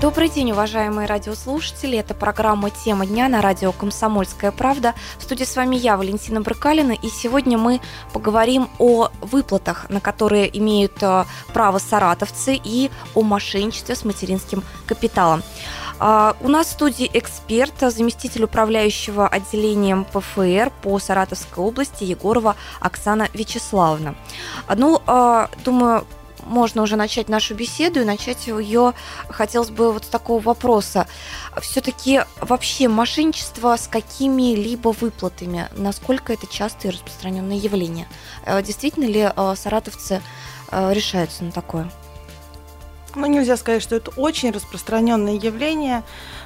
Добрый день, уважаемые радиослушатели. Это программа «Тема дня» на радио «Комсомольская правда». В студии с вами я, Валентина Брыкалина, и сегодня мы поговорим о выплатах, на которые имеют э, право саратовцы, и о мошенничестве с материнским капиталом. А, у нас в студии эксперт, заместитель управляющего отделением ПФР по Саратовской области Егорова Оксана Вячеславовна. Ну, а, думаю, можно уже начать нашу беседу и начать ее хотелось бы вот с такого вопроса. Все-таки вообще мошенничество с какими-либо выплатами, насколько это частое и распространенное явление? Э, действительно ли э, саратовцы э, решаются на такое? Ну, нельзя сказать, что это очень распространенное явление,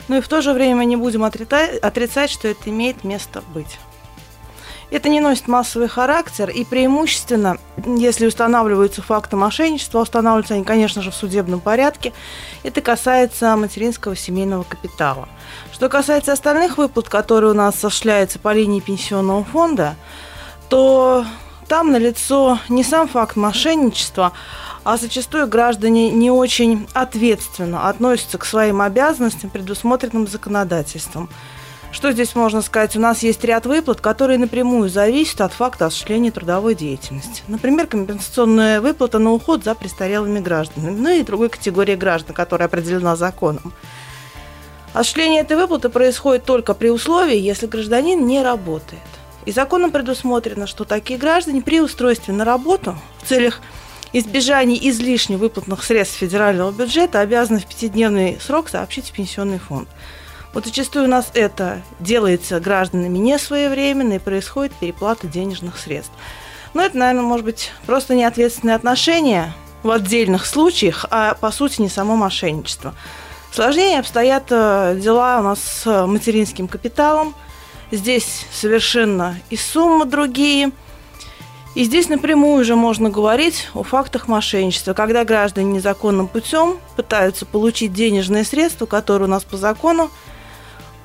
но и в то же время не будем отрицать, что это имеет место быть. Это не носит массовый характер, и преимущественно, если устанавливаются факты мошенничества, устанавливаются они, конечно же, в судебном порядке, это касается материнского семейного капитала. Что касается остальных выплат, которые у нас осуществляются по линии пенсионного фонда, то там налицо не сам факт мошенничества, а зачастую граждане не очень ответственно относятся к своим обязанностям, предусмотренным законодательством. Что здесь можно сказать? У нас есть ряд выплат, которые напрямую зависят от факта осуществления трудовой деятельности. Например, компенсационная выплата на уход за престарелыми гражданами, ну и другой категории граждан, которая определена законом. Осуществление этой выплаты происходит только при условии, если гражданин не работает. И законом предусмотрено, что такие граждане при устройстве на работу в целях избежания излишне выплатных средств федерального бюджета обязаны в пятидневный срок сообщить в пенсионный фонд. Вот зачастую у нас это делается гражданами не своевременно и происходит переплата денежных средств. Но это, наверное, может быть просто неответственные отношения в отдельных случаях, а по сути не само мошенничество. Сложнее обстоят э, дела у нас с материнским капиталом. Здесь совершенно и суммы другие. И здесь напрямую уже можно говорить о фактах мошенничества, когда граждане незаконным путем пытаются получить денежные средства, которые у нас по закону Э,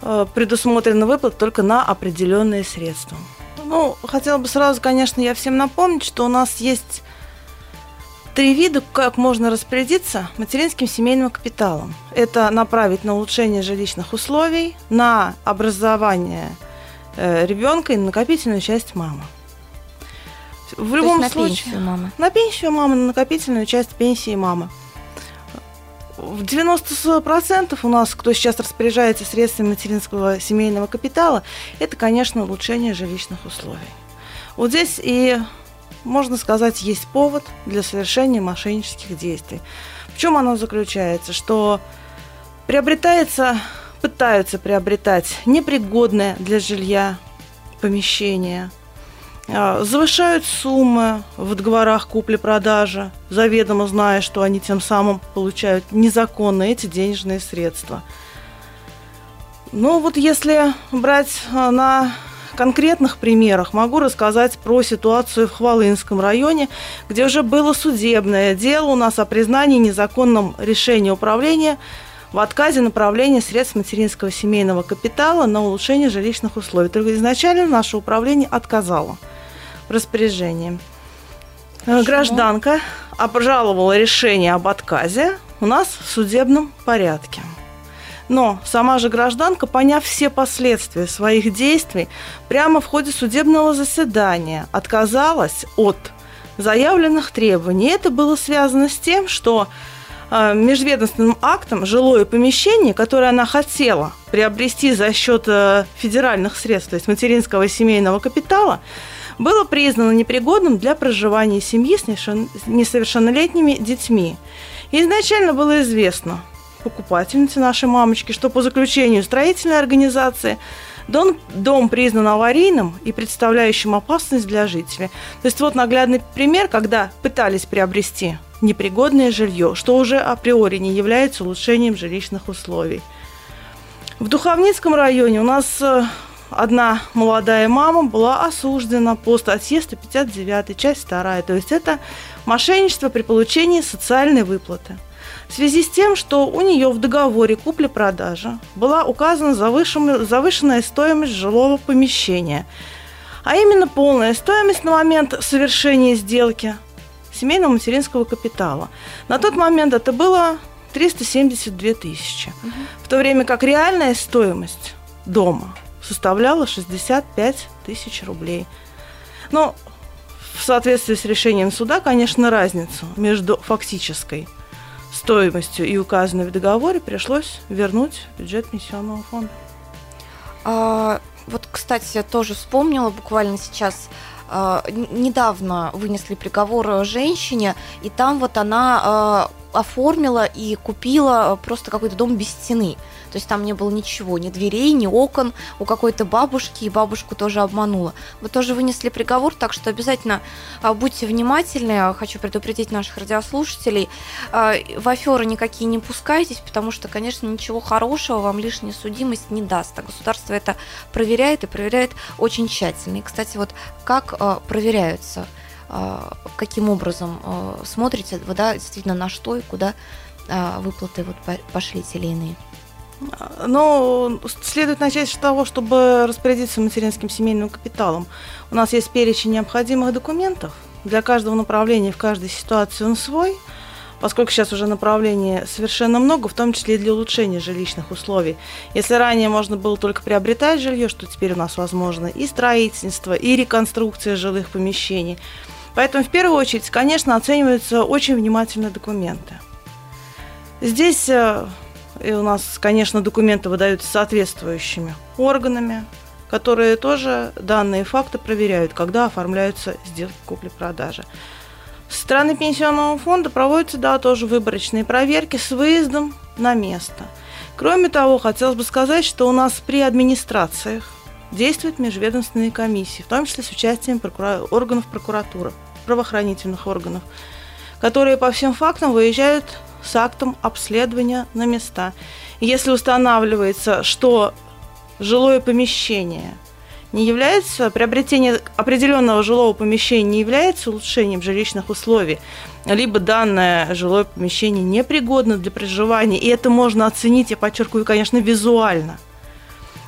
предусмотрена выплата только на определенные средства. Ну, хотела бы сразу, конечно, я всем напомнить, что у нас есть три вида, как можно распорядиться материнским семейным капиталом. Это направить на улучшение жилищных условий, на образование э, ребенка и на накопительную часть мамы. В То любом на случае, пенсию мамы. На пенсию мамы, на накопительную часть пенсии мамы в 90% у нас, кто сейчас распоряжается средствами материнского семейного капитала, это, конечно, улучшение жилищных условий. Вот здесь и, можно сказать, есть повод для совершения мошеннических действий. В чем оно заключается? Что приобретается, пытаются приобретать непригодное для жилья помещение – завышают суммы в договорах купли-продажи, заведомо зная, что они тем самым получают незаконно эти денежные средства. Ну вот если брать а, на конкретных примерах, могу рассказать про ситуацию в Хвалынском районе, где уже было судебное дело у нас о признании незаконным решения управления в отказе направления средств материнского семейного капитала на улучшение жилищных условий. Только изначально наше управление отказало – распоряжением. Почему? Гражданка обжаловала решение об отказе у нас в судебном порядке. Но сама же гражданка, поняв все последствия своих действий, прямо в ходе судебного заседания отказалась от заявленных требований. Это было связано с тем, что э, межведомственным актом жилое помещение, которое она хотела приобрести за счет э, федеральных средств, то есть материнского семейного капитала, было признано непригодным для проживания семьи с несовершеннолетними детьми. Изначально было известно покупательнице нашей мамочки, что по заключению строительной организации дом, дом признан аварийным и представляющим опасность для жителей. То есть вот наглядный пример, когда пытались приобрести непригодное жилье, что уже априори не является улучшением жилищных условий. В Духовницком районе у нас э, одна молодая мама была осуждена по статье 159, часть 2. То есть это мошенничество при получении социальной выплаты. В связи с тем, что у нее в договоре купли-продажи была указана завышенная, стоимость жилого помещения. а именно полная стоимость на момент совершения сделки семейного материнского капитала. На тот момент это было 372 тысячи, угу. в то время как реальная стоимость дома составляла 65 тысяч рублей. Но в соответствии с решением суда, конечно, разницу между фактической стоимостью и указанной в договоре пришлось вернуть в бюджет пенсионного фонда. А, вот, кстати, я тоже вспомнила буквально сейчас а, недавно вынесли приговор женщине, и там вот она а, оформила и купила просто какой-то дом без стены. То есть там не было ничего, ни дверей, ни окон у какой-то бабушки, и бабушку тоже обманула. Вы тоже вынесли приговор, так что обязательно а, будьте внимательны. Хочу предупредить наших радиослушателей. А, в аферы никакие не пускайтесь, потому что, конечно, ничего хорошего вам лишняя судимость не даст. А государство это проверяет и проверяет очень тщательно. И, кстати, вот как а, проверяются каким образом смотрите, вы, да, действительно, на что и куда выплаты вот пошли те или иные? Но следует начать с того, чтобы распорядиться материнским семейным капиталом. У нас есть перечень необходимых документов. Для каждого направления в каждой ситуации он свой, поскольку сейчас уже направлений совершенно много, в том числе и для улучшения жилищных условий. Если ранее можно было только приобретать жилье, что теперь у нас возможно и строительство, и реконструкция жилых помещений. Поэтому в первую очередь, конечно, оцениваются очень внимательно документы. Здесь э, и у нас, конечно, документы выдаются соответствующими органами, которые тоже данные факты проверяют, когда оформляются сделки купли-продажи. Со стороны пенсионного фонда проводятся, да, тоже выборочные проверки с выездом на место. Кроме того, хотелось бы сказать, что у нас при администрациях действуют межведомственные комиссии, в том числе с участием прокура... органов прокуратуры, правоохранительных органов, которые по всем фактам выезжают с актом обследования на места. если устанавливается, что жилое помещение не является, приобретение определенного жилого помещения не является улучшением жилищных условий, либо данное жилое помещение непригодно для проживания, и это можно оценить, я подчеркиваю, конечно, визуально –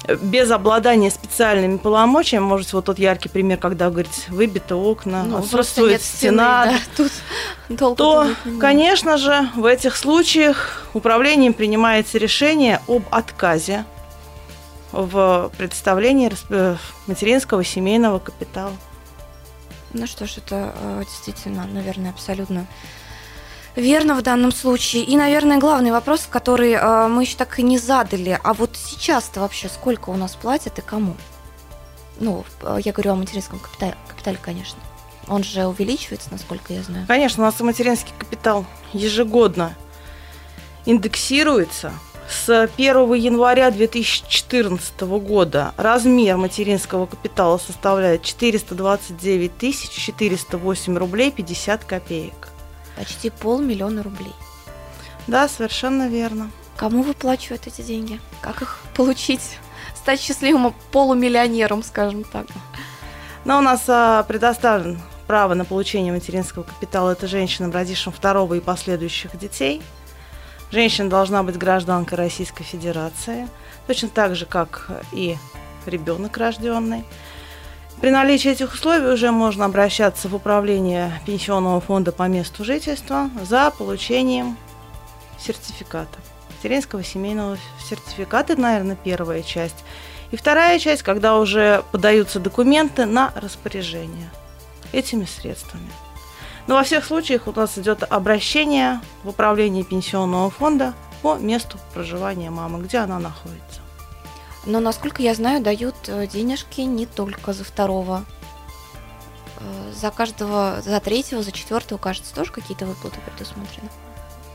без обладания специальными полномочиями, может, вот тот яркий пример, когда, говорит, выбиты окна, ну, отсутствует стена, стены, да, тут то, конечно же, в этих случаях управлением принимается решение об отказе в представлении э, материнского семейного капитала. Ну что ж, это э, действительно, наверное, абсолютно Верно в данном случае. И, наверное, главный вопрос, который э, мы еще так и не задали. А вот сейчас-то вообще сколько у нас платят и кому? Ну, э, я говорю о материнском капитале, капитале, конечно. Он же увеличивается, насколько я знаю. Конечно, у нас материнский капитал ежегодно индексируется. С 1 января 2014 года размер материнского капитала составляет 429 408 рублей 50 копеек почти полмиллиона рублей. Да, совершенно верно. Кому выплачивают эти деньги? Как их получить? Стать счастливым полумиллионером, скажем так. Но у нас а, предоставлен право на получение материнского капитала это женщинам, родившим второго и последующих детей. Женщина должна быть гражданкой Российской Федерации, точно так же, как и ребенок рожденный. При наличии этих условий уже можно обращаться в управление пенсионного фонда по месту жительства за получением сертификата. Материнского семейного сертификата, это, наверное, первая часть. И вторая часть, когда уже подаются документы на распоряжение этими средствами. Но во всех случаях у нас идет обращение в управление пенсионного фонда по месту проживания мамы, где она находится. Но, насколько я знаю, дают э, денежки не только за второго. Э, за каждого, за третьего, за четвертого, кажется, тоже какие-то выплаты предусмотрены.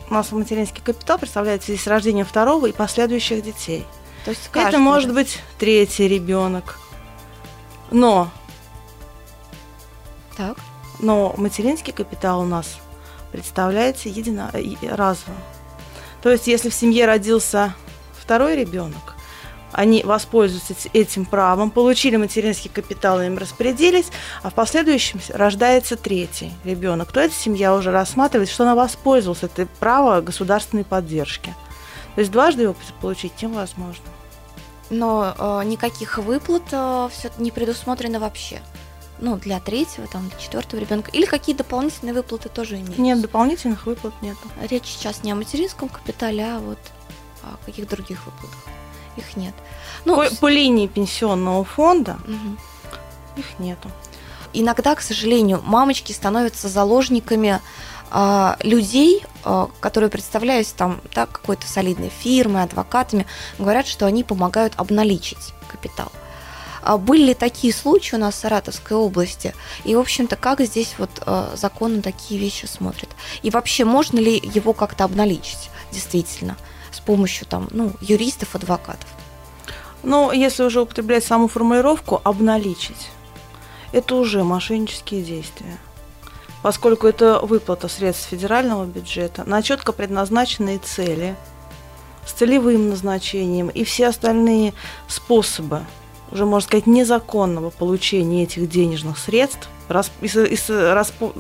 У нас материнский капитал представляет здесь рождение второго и последующих детей. То есть это может быть третий ребенок. Но так. Но материнский капитал у нас представляется едино... разово. То есть, если в семье родился второй ребенок, они воспользуются этим правом, получили материнский капитал, им распорядились, а в последующем рождается третий ребенок, то эта семья уже рассматривает, что она воспользовалась этой правом государственной поддержки. То есть дважды его получить невозможно. Но э, никаких выплат э, все не предусмотрено вообще. Ну, для третьего, там, для четвертого ребенка. Или какие дополнительные выплаты тоже имеются? Нет, дополнительных выплат нет. Речь сейчас не о материнском капитале, а вот о каких других выплатах. Их нет. Ну, по, по линии пенсионного фонда угу. их нету. Иногда, к сожалению, мамочки становятся заложниками а, людей, а, которые представляются там да, какой-то солидной фирмой, адвокатами, говорят, что они помогают обналичить капитал. А были ли такие случаи у нас в Саратовской области? И, в общем-то, как здесь вот а, закон на такие вещи смотрит? И вообще, можно ли его как-то обналичить, действительно, с помощью там, ну, юристов, адвокатов? Ну, если уже употреблять саму формулировку «обналичить», это уже мошеннические действия поскольку это выплата средств федерального бюджета на четко предназначенные цели с целевым назначением и все остальные способы, уже можно сказать, незаконного получения этих денежных средств, рас, из, из, распо,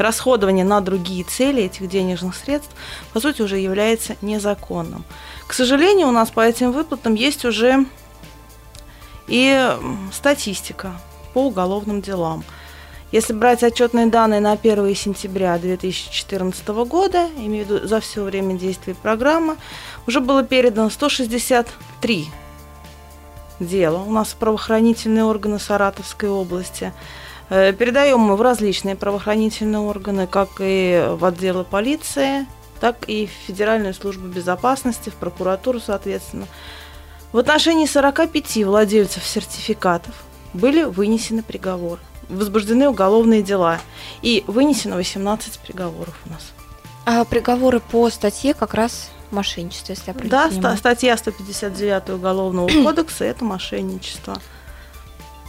расходование на другие цели этих денежных средств, по сути, уже является незаконным. К сожалению, у нас по этим выплатам есть уже и статистика по уголовным делам – если брать отчетные данные на 1 сентября 2014 года, имею в виду за все время действия программы, уже было передано 163 дела у нас в правоохранительные органы Саратовской области. Э, передаем мы в различные правоохранительные органы, как и в отделы полиции, так и в Федеральную службу безопасности, в прокуратуру, соответственно. В отношении 45 владельцев сертификатов были вынесены приговоры возбуждены уголовные дела. И вынесено 18 приговоров у нас. А приговоры по статье как раз мошенничество, если я правильно Да, понимаю. статья 159 Уголовного кодекса – это мошенничество.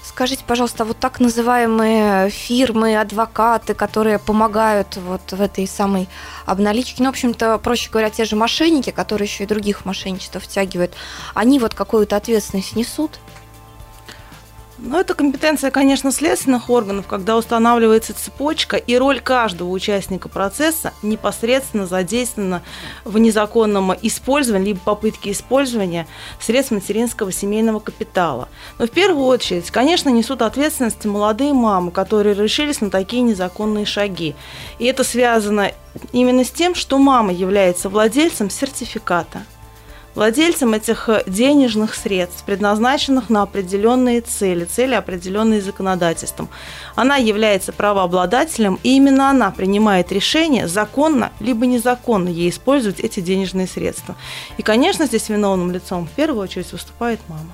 Скажите, пожалуйста, вот так называемые фирмы, адвокаты, которые помогают вот в этой самой обналичке, ну, в общем-то, проще говоря, те же мошенники, которые еще и других мошенничеств втягивают, они вот какую-то ответственность несут? Ну, это компетенция, конечно, следственных органов, когда устанавливается цепочка, и роль каждого участника процесса непосредственно задействована в незаконном использовании, либо попытке использования средств материнского семейного капитала. Но в первую очередь, конечно, несут ответственность молодые мамы, которые решились на такие незаконные шаги. И это связано именно с тем, что мама является владельцем сертификата – владельцем этих э, денежных средств, предназначенных на определенные цели, цели, определенные законодательством. Она является правообладателем, и именно она принимает решение, законно либо незаконно ей использовать эти денежные средства. И, конечно, здесь виновным лицом в первую очередь выступает мама.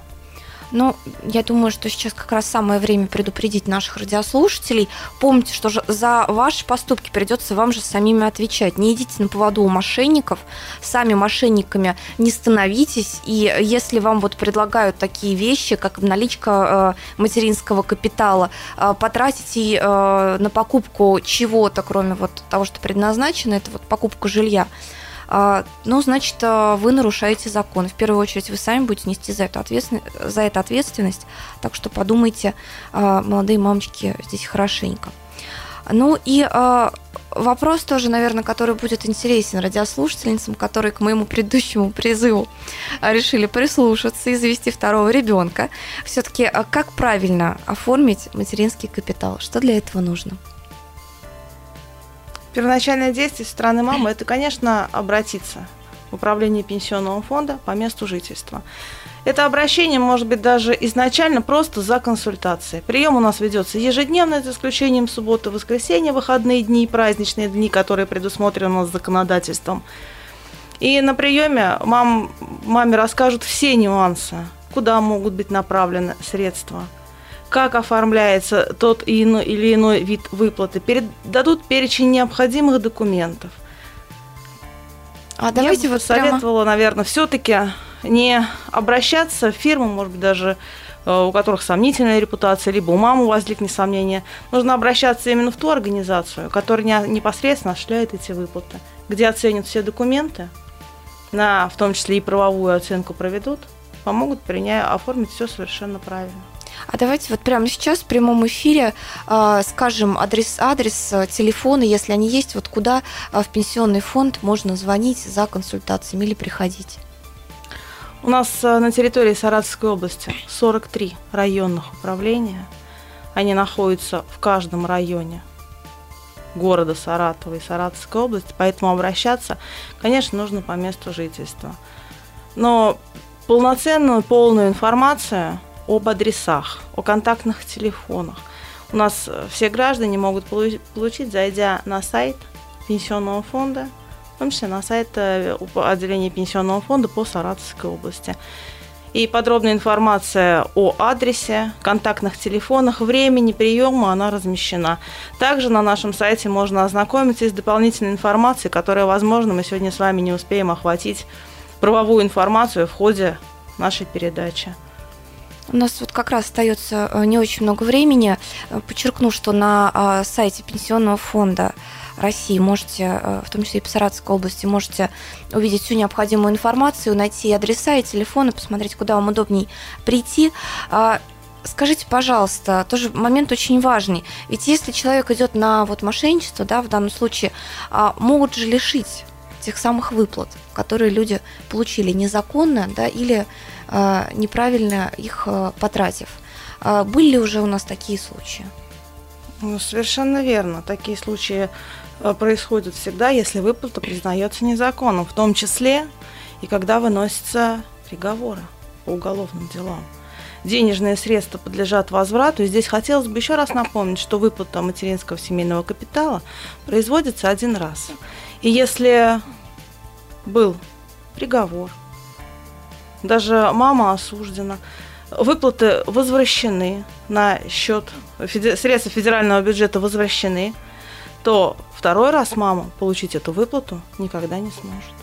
Но я думаю, что сейчас как раз самое время предупредить наших радиослушателей. Помните, что же за ваши поступки придется вам же самими отвечать. Не идите на поводу у мошенников, сами мошенниками не становитесь. И если вам вот предлагают такие вещи, как наличка э, материнского капитала, э, потратите э, на покупку чего-то, кроме вот того, что предназначено, это вот покупка жилья, ну, значит, а, вы нарушаете закон. В первую очередь вы сами будете нести за, эту ответственность, за это ответственность, так что подумайте, а, молодые мамочки, здесь хорошенько. Ну и вопрос тоже, наверное, который будет интересен радиослушательницам, которые к моему предыдущему призыву решили прислушаться и завести второго ребенка. Все-таки как правильно оформить материнский капитал? Что для этого нужно? Первоначальное действие со стороны мамы – это, конечно, обратиться в управление пенсионного фонда по месту жительства. Это обращение может быть даже изначально просто за консультацией. Прием у нас ведется ежедневно, за исключением субботы, воскресенья, выходные дни и праздничные дни, которые предусмотрены у нас законодательством. И на приеме мам, маме расскажут все нюансы, куда могут быть направлены средства – как оформляется тот или иной вид выплаты, дадут перечень необходимых документов. А давайте Я бы вот советовала, прямо... наверное, все-таки не обращаться в фирму, может быть, даже э, у которых сомнительная репутация, либо у мамы возникнет сомнение. Нужно обращаться именно в ту организацию, которая непосредственно осуществляет эти выплаты, где оценят все документы, на, в том числе и правовую оценку проведут, помогут принять, оформить все совершенно правильно. А давайте вот прямо сейчас в прямом эфире э, скажем адрес, адрес, э, телефоны, если они есть, вот куда э, в пенсионный фонд можно звонить за консультациями или приходить. У нас на территории Саратовской области 43 районных управления. Они находятся в каждом районе города Саратова и Саратовской области, поэтому обращаться, конечно, нужно по месту жительства. Но полноценную, полную информацию об адресах, о контактных телефонах у нас все граждане могут получить, зайдя на сайт пенсионного фонда, в том числе на сайт э, отделения пенсионного фонда по Саратовской области. И подробная информация о адресе, контактных телефонах, времени приема, она размещена. Также на нашем сайте можно ознакомиться с дополнительной информацией, которая, возможно, мы сегодня с вами не успеем охватить правовую информацию в ходе нашей передачи. У нас вот как раз остается э, не очень много времени. Э, подчеркну, что на а, сайте Пенсионного фонда России можете, э, в том числе и по Саратовской области, можете увидеть всю необходимую информацию, найти адреса и телефоны, посмотреть, куда вам удобней прийти. А, скажите, пожалуйста, тоже момент очень важный. Ведь если человек идет на вот мошенничество, да, в данном случае, а, могут же лишить тех самых выплат, которые люди получили незаконно, да, или а, неправильно их потратив. Были ли уже у нас такие случаи? Ну, совершенно верно. Такие случаи Э, происходит всегда, если выплата признается незаконным, в том числе и когда выносятся приговоры по уголовным делам. Денежные средства подлежат возврату. И здесь хотелось бы еще раз напомнить, что выплата материнского семейного капитала производится один раз. И если был приговор, даже мама осуждена, выплаты возвращены на счет, средства федерального бюджета возвращены, то второй раз мама получить эту выплату никогда не сможет.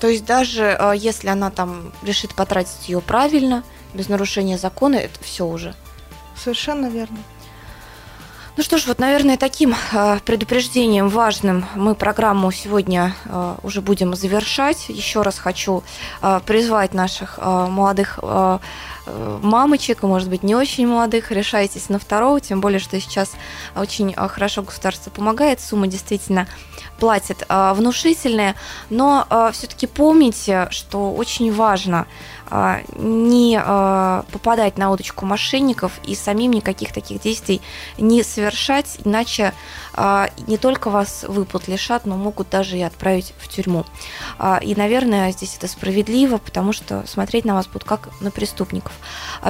То есть даже э, если она там решит потратить ее правильно, без нарушения закона, это все уже. Совершенно верно. Ну что ж, вот, наверное, таким э, предупреждением важным мы программу сегодня э, уже будем завершать. Еще раз хочу э, призвать наших молодых э, мамочек, может быть, не очень молодых, решайтесь на второго, тем более, что сейчас очень хорошо государство помогает, сумма действительно платит внушительные, но все-таки помните, что очень важно а, не а, попадать на удочку мошенников и самим никаких таких действий не совершать, иначе а, не только вас выплат лишат, но могут даже и отправить в тюрьму. И, наверное, здесь это справедливо, потому что смотреть на вас будут как на преступников.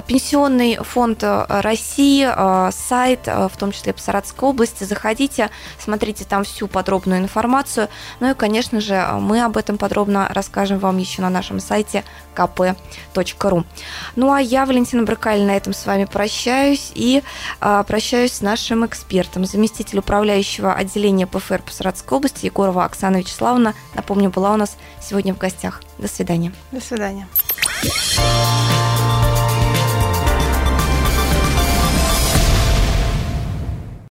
Пенсионный фонд России, сайт, в том числе по Саратовской области, заходите, смотрите там всю подробную информацию. Ну и, конечно же, мы об этом подробно расскажем вам еще на нашем сайте КП ру. Ну а я, Валентина Бракаль, на этом с вами прощаюсь и а, прощаюсь с нашим экспертом, заместитель управляющего отделения ПФР по Саратовской области Егорова Оксана Вячеславовна. Напомню, была у нас сегодня в гостях. До свидания. До свидания.